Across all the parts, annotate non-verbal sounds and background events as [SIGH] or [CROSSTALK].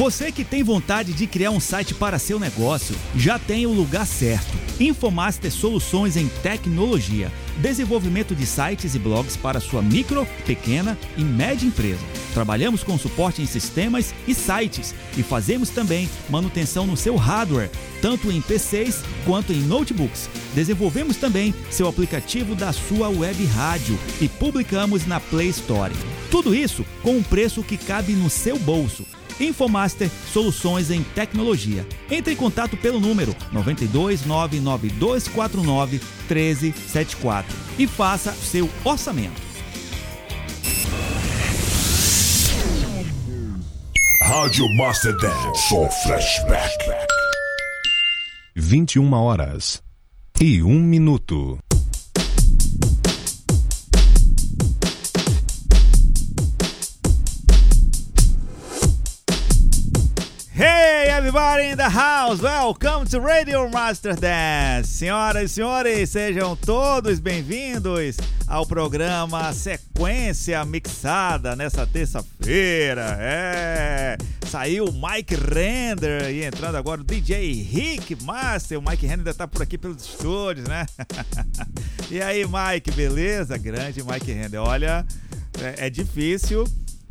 Você que tem vontade de criar um site para seu negócio, já tem o lugar certo. Infomaster Soluções em Tecnologia. Desenvolvimento de sites e blogs para sua micro, pequena e média empresa. Trabalhamos com suporte em sistemas e sites e fazemos também manutenção no seu hardware, tanto em PCs quanto em notebooks. Desenvolvemos também seu aplicativo da sua web rádio e publicamos na Play Store. Tudo isso com um preço que cabe no seu bolso. Infomaster Soluções em Tecnologia. Entre em contato pelo número 92 99249 1374 e faça seu orçamento. Rádio Master Dance, só flashback. 21 horas e 1 minuto. Everybody in the house, welcome to Radio Master Dance. Senhoras e senhores, sejam todos bem-vindos ao programa Sequência Mixada nessa terça-feira. É, saiu o Mike Render e entrando agora o DJ Rick Master. O Mike Render tá por aqui pelos estúdios, né? [LAUGHS] e aí, Mike, beleza? Grande Mike Render. Olha, é, é difícil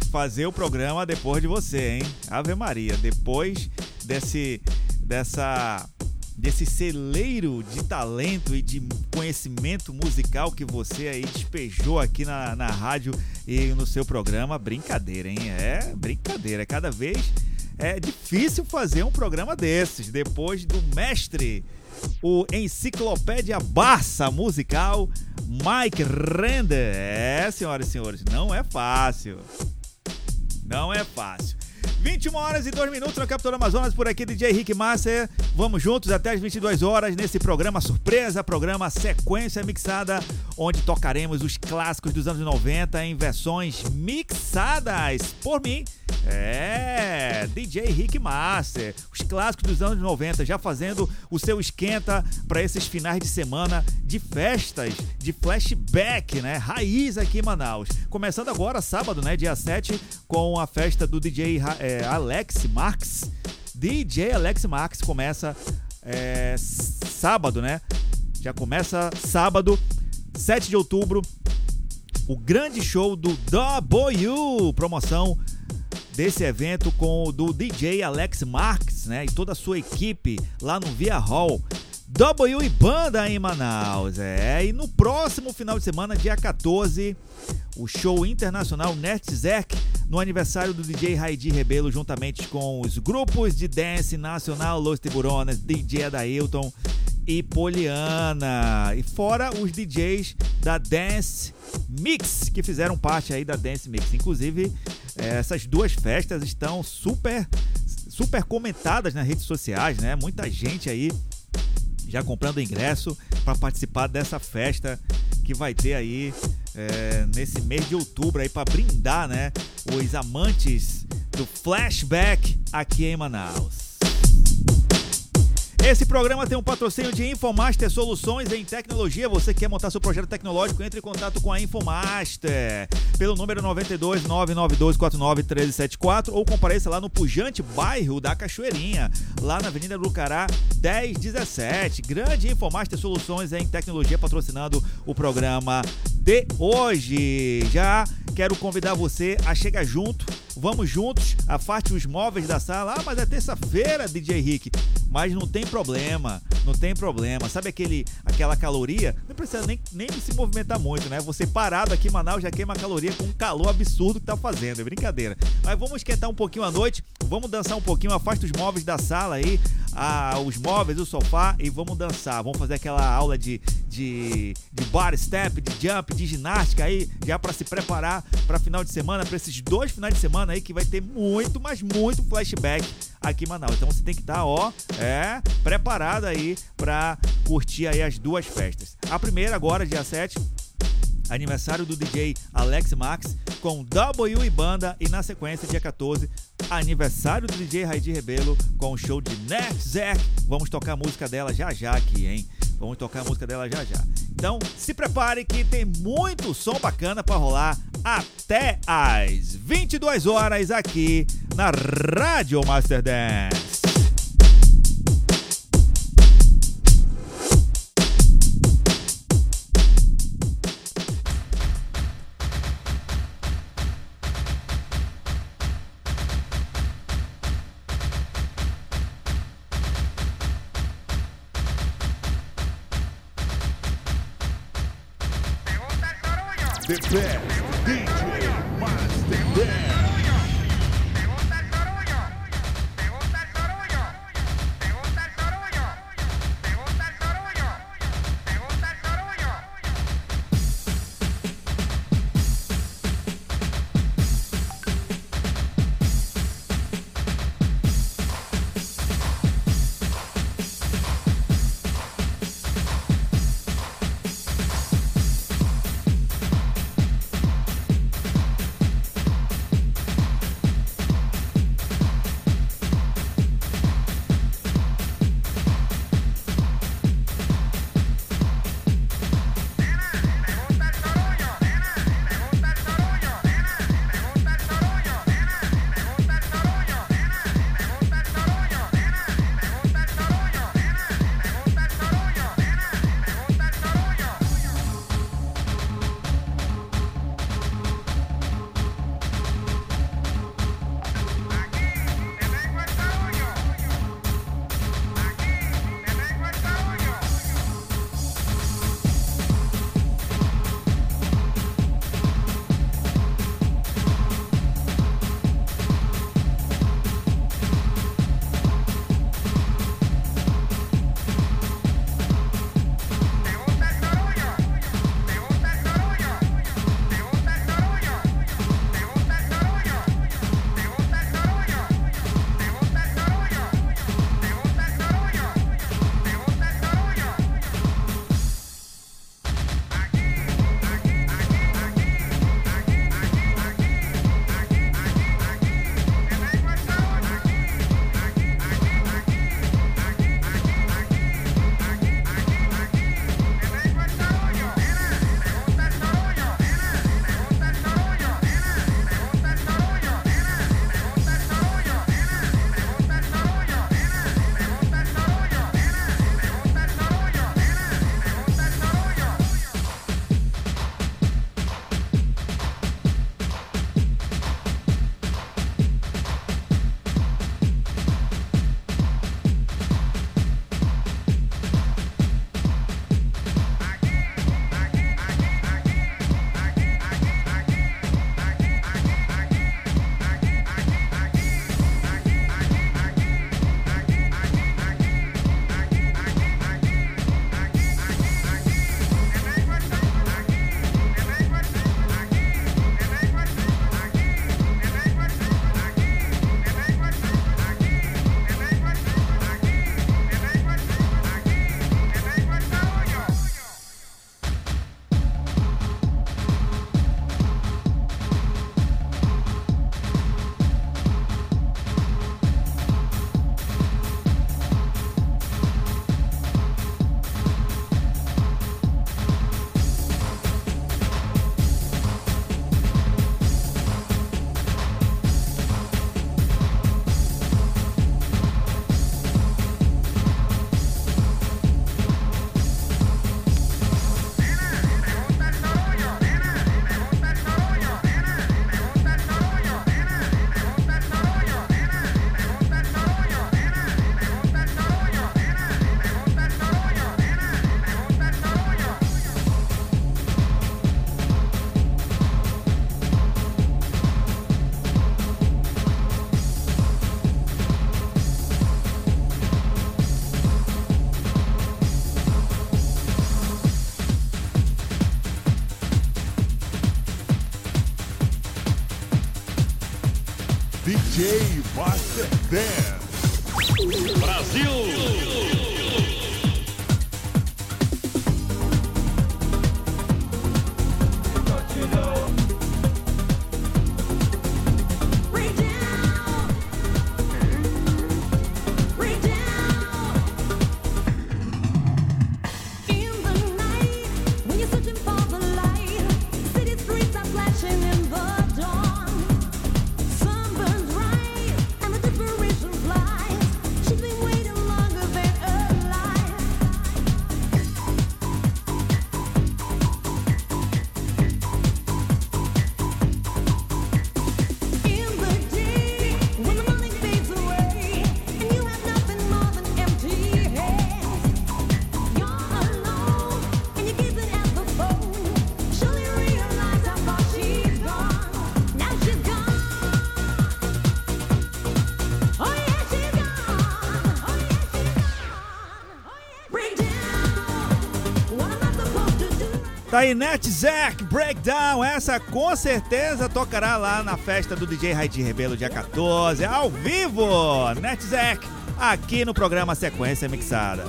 fazer o programa depois de você, hein? Ave Maria, depois desse dessa desse celeiro de talento e de conhecimento musical que você aí despejou aqui na, na rádio e no seu programa, brincadeira, hein? É brincadeira, cada vez é difícil fazer um programa desses depois do mestre o Enciclopédia Barça Musical, Mike Render. É, senhoras e senhores, não é fácil. Não é fácil. 21 horas e 2 minutos na Capitão Amazonas, por aqui DJ Rick Master. Vamos juntos até as 22 horas nesse programa surpresa, programa Sequência Mixada, onde tocaremos os clássicos dos anos 90 em versões mixadas por mim. É, DJ Rick Master, os clássicos dos anos 90, já fazendo o seu esquenta para esses finais de semana de festas, de flashback, né? Raiz aqui em Manaus. Começando agora, sábado, né? Dia 7, com a festa do DJ é, Alex Marx. DJ Alex Marx começa é, sábado, né? Já começa sábado, 7 de outubro, o grande show do W, promoção desse evento com o do DJ Alex Marx, né, e toda a sua equipe lá no Via Hall. W e Banda em Manaus. É, e no próximo final de semana, dia 14, o show internacional Netzerk no aniversário do DJ Raidi Rebelo, juntamente com os grupos de dance nacional Los Tiburones, DJ Adailton e Poliana. E fora os DJs da Dance Mix, que fizeram parte aí da Dance Mix. Inclusive, eh, essas duas festas estão super, super comentadas nas redes sociais, né? Muita gente aí já comprando ingresso para participar dessa festa que vai ter aí é, nesse mês de outubro aí para brindar, né, os amantes do flashback aqui em Manaus. Esse programa tem um patrocínio de Infomaster Soluções em Tecnologia. Você quer montar seu projeto tecnológico? Entre em contato com a Infomaster pelo número 92 99249 1374 ou compareça lá no pujante bairro da Cachoeirinha, lá na Avenida Lucará 1017. Grande Infomaster Soluções em Tecnologia patrocinando o programa de hoje. Já quero convidar você a chegar junto. Vamos juntos, afaste os móveis da sala. Ah, mas é terça-feira, DJ Rick. Mas não tem problema, não tem problema. Sabe aquele, aquela caloria? Não precisa nem, nem se movimentar muito, né? Você parado aqui em Manaus já queima caloria com um calor absurdo que tá fazendo. É brincadeira. Mas vamos esquentar um pouquinho a noite, vamos dançar um pouquinho, afasta os móveis da sala aí, a, os móveis, o sofá e vamos dançar. Vamos fazer aquela aula de, de, de bar step, de jump, de ginástica aí, já para se preparar para final de semana, para esses dois finais de semana aí que vai ter muito, mas muito flashback aqui em Manaus. Então você tem que estar, tá, ó, é, preparado aí para curtir aí as duas festas. A primeira agora, dia 7, aniversário do DJ Alex Max com W e Banda e na sequência, dia 14, aniversário do DJ Raidi Rebelo com o show de Next Zack. Vamos tocar a música dela já já aqui, hein? Vamos tocar a música dela já já. Então, se prepare que tem muito som bacana para rolar até às 22 horas aqui na Rádio Master Dance. The best DJ Master Dance. DJ Aí, Zack Breakdown. Essa com certeza tocará lá na festa do DJ Raidi Rebelo, dia 14, ao vivo. Zack aqui no programa Sequência Mixada.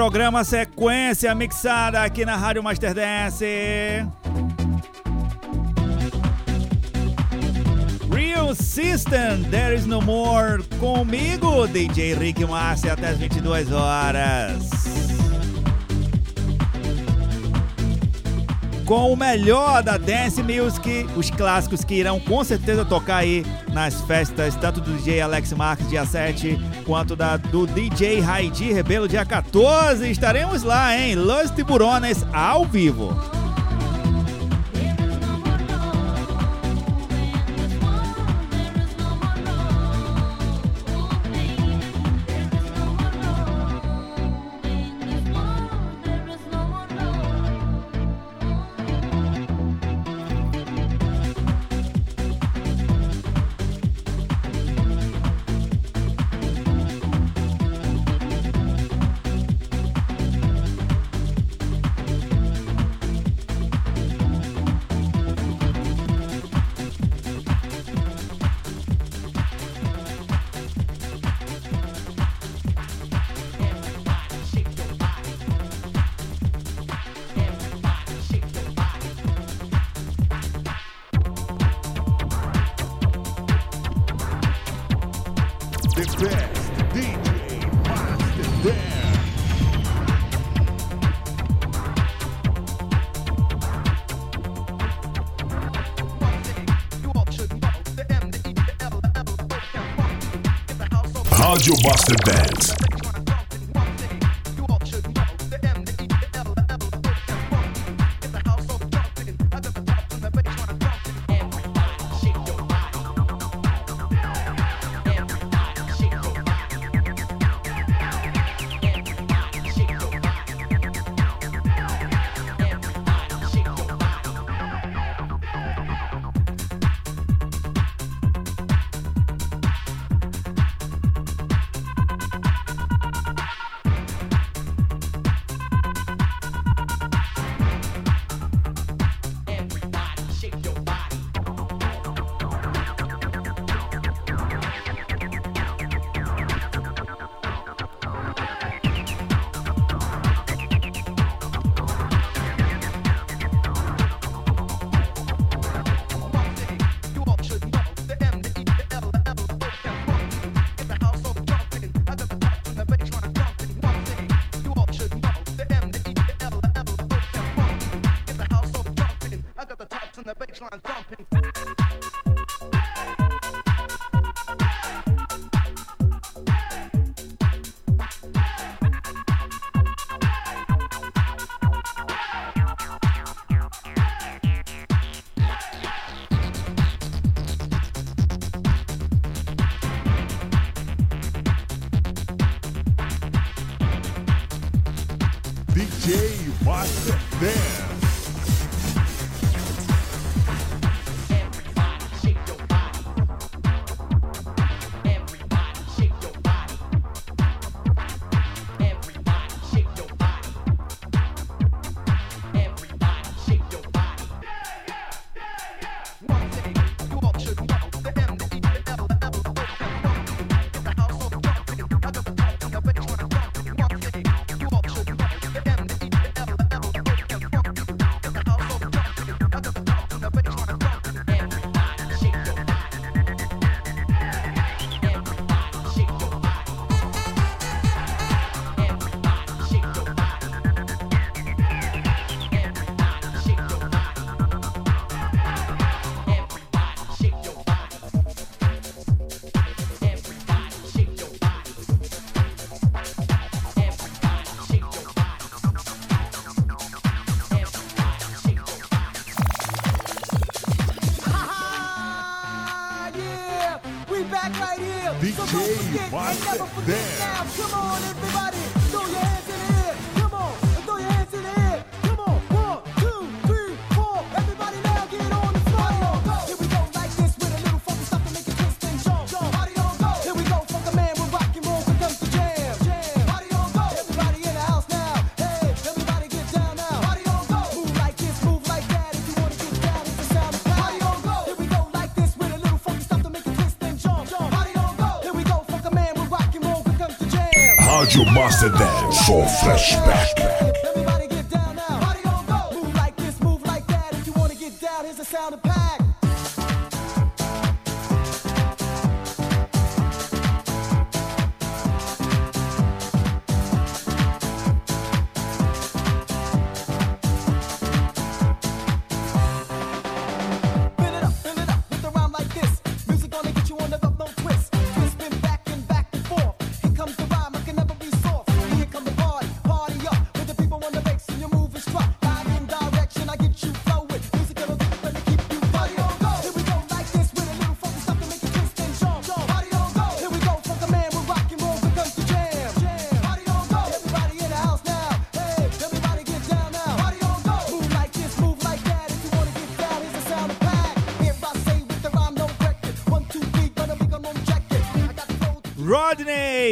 programa Sequência Mixada aqui na Rádio Master Dance. Real System, There Is No More, comigo, DJ Rick Márcia, até as 22 horas. Com o melhor da Dance Music, os clássicos que irão com certeza tocar aí nas festas, tanto do DJ Alex Marques, dia 7, quanto da do DJ Raidi Rebelo, dia 14. Estaremos lá, em Los Tiburones, ao vivo. your bands. happen. Rádio Master 10, só flashback.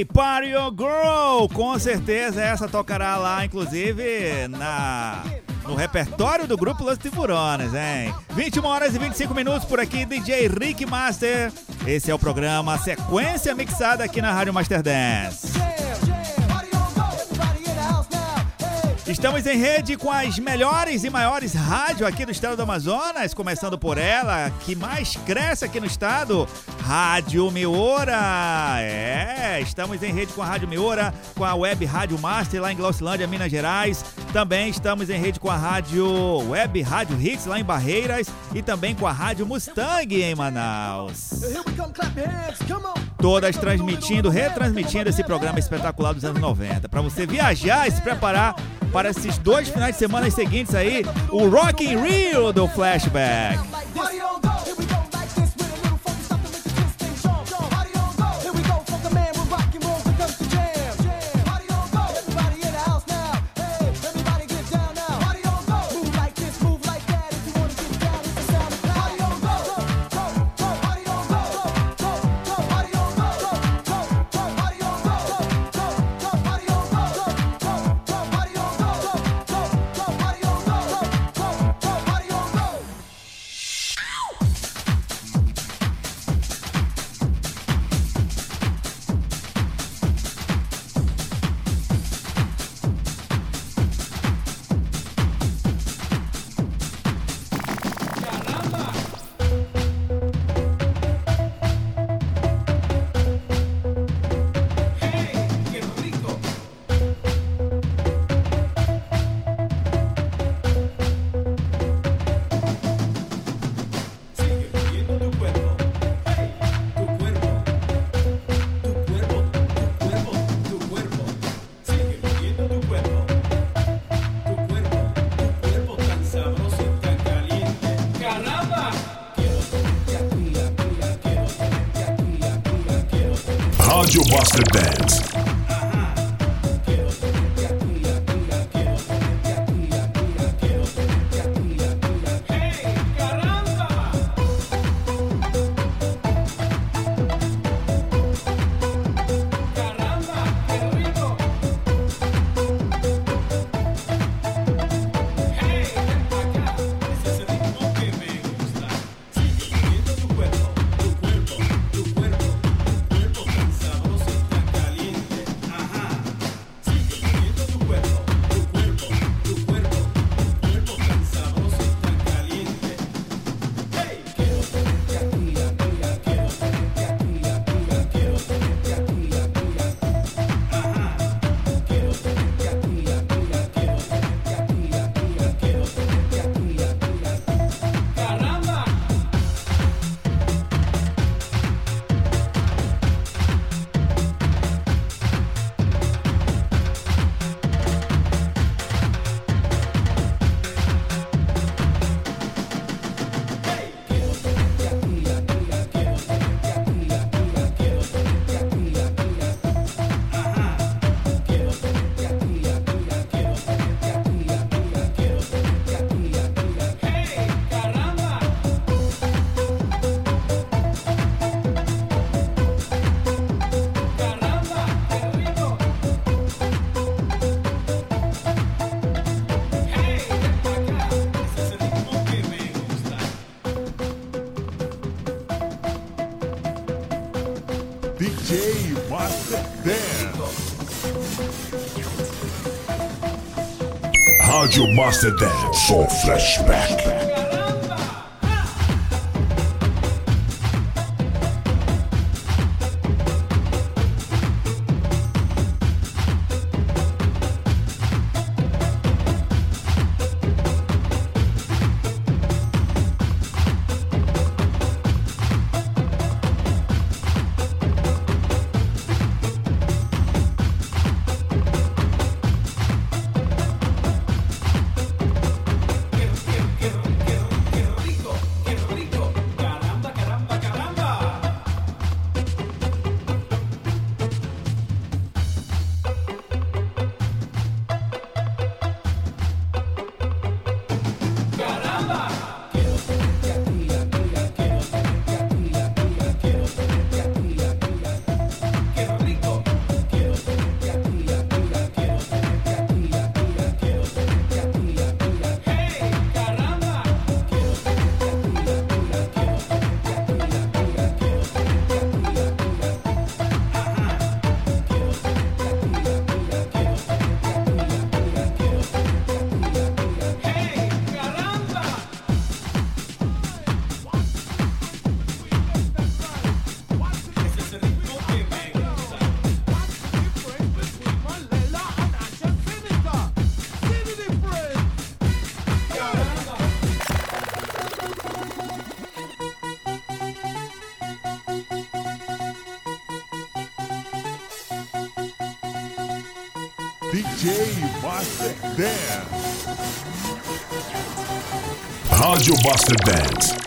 Party Your Girl! Com certeza essa tocará lá, inclusive, na no repertório do grupo Los Tiburones, hein? 21 horas e 25 minutos por aqui, DJ Rick Master. Esse é o programa Sequência Mixada aqui na Rádio Master Dance. Estamos em rede com as melhores e maiores rádios aqui do estado do Amazonas, começando por ela, que mais cresce aqui no estado, Rádio Meora. É, estamos em rede com a Rádio Meora, com a Web Rádio Master lá em Glaucilândia, Minas Gerais. Também estamos em rede com a Rádio Web Rádio Hits lá em Barreiras e também com a Rádio Mustang em Manaus. Todas transmitindo, retransmitindo esse programa espetacular dos anos 90. Para você viajar e se preparar para esses dois finais de semana seguintes aí, o Rock in Rio do Flashback. mastered flashback. Rádio Master Dance.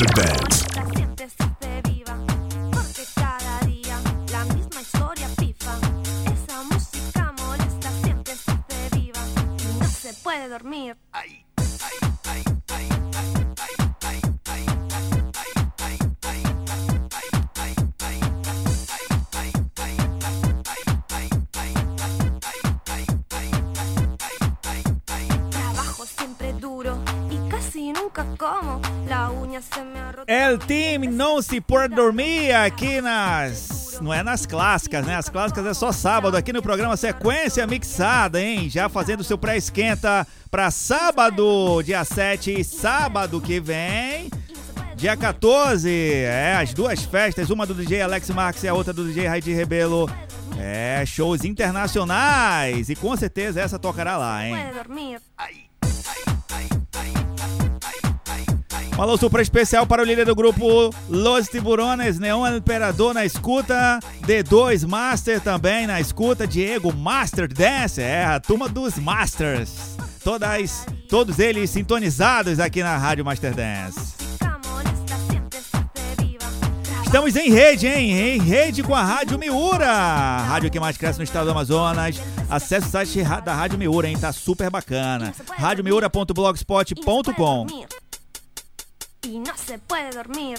Rádio time não se pode dormir aqui nas. Não é nas clássicas, né? As clássicas é só sábado, aqui no programa Sequência Mixada, hein? Já fazendo seu pré-esquenta pra sábado, dia 7, sábado que vem. Dia 14, é, as duas festas, uma do DJ Alex Marques e a outra do DJ Raidi Rebelo. É, shows internacionais. E com certeza essa tocará lá, hein? puede dormir. Um alô super especial para o líder do grupo Los Tiburones, Neon Imperador na escuta, D2 Master também na escuta, Diego Master Dance, é a turma dos Masters. Todas, todos eles sintonizados aqui na Rádio Master Dance. Estamos em rede, hein? Em rede com a Rádio Miura, rádio que mais cresce no estado do Amazonas. Acesse o site da Rádio Miura, hein? Tá super bacana. radiomiura.blogspot.com Y no se puede dormir.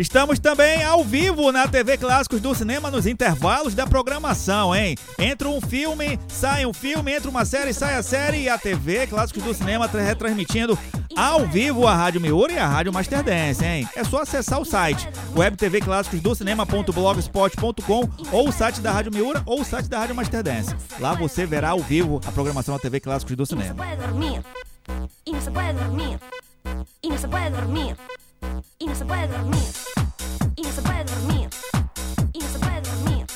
Estamos também ao vivo na TV Clássicos do Cinema nos intervalos da programação, hein? Entra um filme, sai um filme, entra uma série, sai a série e a TV Clássicos do Cinema tra- retransmitindo ao vivo a Rádio Miura e a Rádio Master Dance, hein? É só acessar o site webtvclássicosdocinema.blogspot.com ou o site da Rádio Miura ou o site da Rádio Master Dance. Lá você verá ao vivo a programação da TV Clássicos do Cinema. Y no se puede dormir. Y no se puede dormir. Y no se puede dormir. Y no se puede dormir. Y no se puede dormir.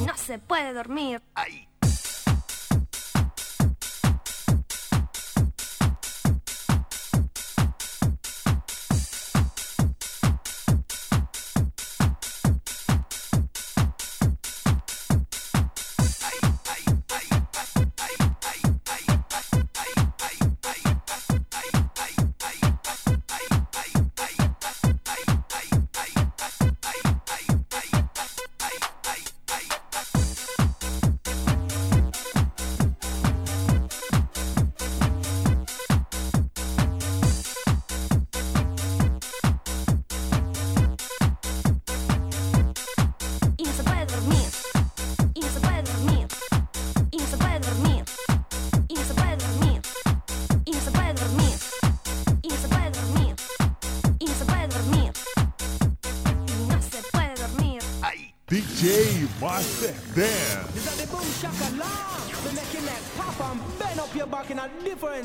Y no se puede dormir.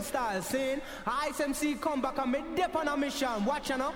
style saying, Ice MC come back and me dip on a mission. Watch you know.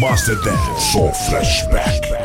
mastered that. So flashback.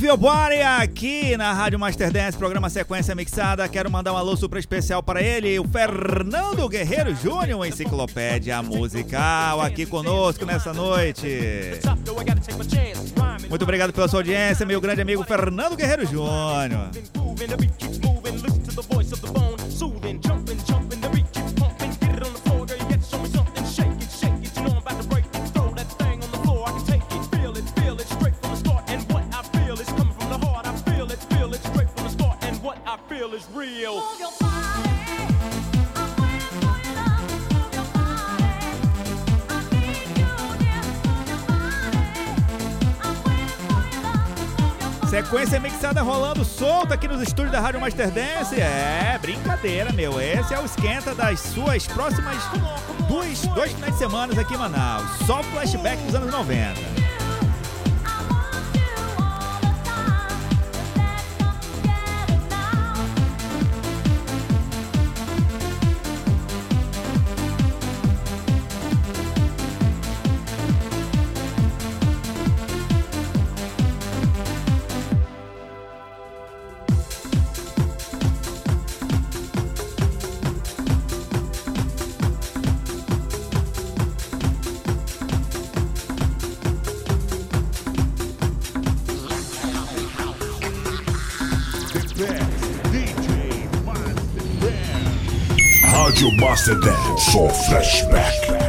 Move Body aqui na Rádio Master Dance, programa Sequência Mixada. Quero mandar um alô super especial para ele, o Fernando Guerreiro Júnior, enciclopédia musical, aqui conosco nessa noite. Muito obrigado pela sua audiência, meu grande amigo Fernando Guerreiro Júnior. Rolando solta aqui nos estúdios da Rádio Master Dance. É, brincadeira, meu. Esse é o esquenta das suas próximas dois, dois finais de semana aqui em Manaus. Só flashback dos anos 90. Rádio Master Dance, só flashback.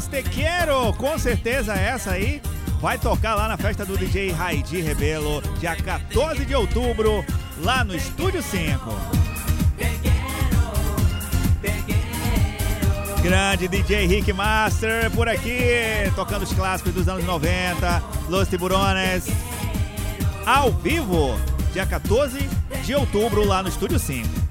Te Quero. Com certeza é essa aí vai tocar lá na festa do DJ Raidi Rebelo, dia 14 de outubro, lá no Estúdio 5. Grande DJ Rick Master por aqui, tocando os clássicos dos anos 90, Los Tiburones, ao vivo, dia 14 de outubro, lá no Estúdio 5.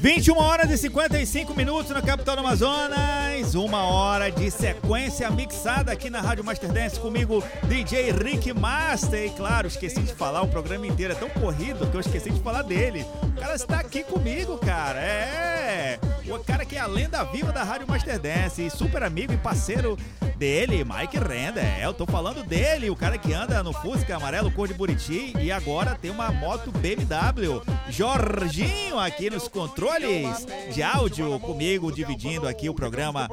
21 horas e 55 minutos na capital do Amazonas. Uma hora de sequência mixada aqui na Rádio Master Dance comigo, DJ Rick Master. E claro, esqueci de falar, o programa inteiro é tão corrido que eu esqueci de falar dele. O cara está aqui comigo, cara. É. O cara que é a lenda viva da Rádio Master Dance super amigo e parceiro dele, Mike Renda. É, eu tô falando dele, o cara que anda no Fusca amarelo cor de Buriti e agora tem uma moto BMW. Jorginho aqui nos controles de áudio comigo, dividindo aqui o programa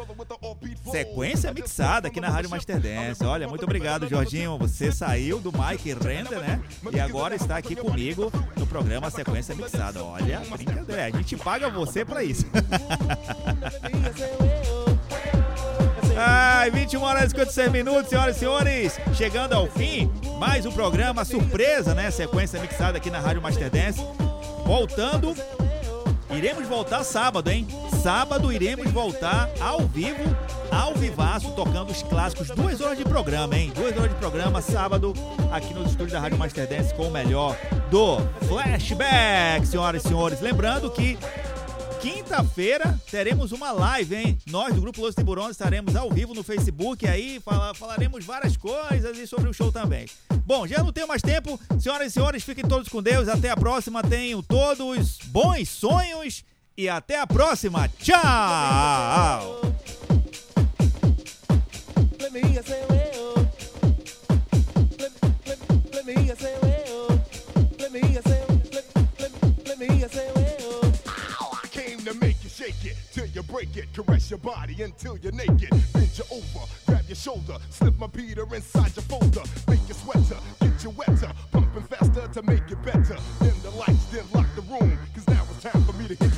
Sequência Mixada aqui na Rádio Master Dance. Olha, muito obrigado, Jorginho. Você saiu do Mike Renda, né? E agora está aqui comigo no programa Sequência Mixada. Olha, brincadeira. A gente paga você pra isso. [LAUGHS] Ai, 21 horas e 56 minutos, senhoras e senhores. Chegando ao fim, mais um programa surpresa, né? Sequência mixada aqui na Rádio Master Dance. Voltando. Iremos voltar sábado, hein? Sábado iremos voltar ao vivo, ao vivaço, tocando os clássicos. Duas horas de programa, hein? Duas horas de programa, sábado, aqui nos estúdios da Rádio Master Dance com o melhor do Flashback, senhoras e senhores. Lembrando que Quinta-feira teremos uma live, hein? Nós do Grupo Los Tiburões estaremos ao vivo no Facebook aí, fala- falaremos várias coisas e sobre o show também. Bom, já não tenho mais tempo. Senhoras e senhores, fiquem todos com Deus. Até a próxima. Tenham todos bons sonhos e até a próxima. Tchau! Let me shake it till you break it. Caress your body until you're naked. Bend you over, grab your shoulder, slip my Peter inside your folder. Make you sweater, get you wetter, pumping faster to make it better. Dim the lights, then lock the room. Cause now it's time for me to hit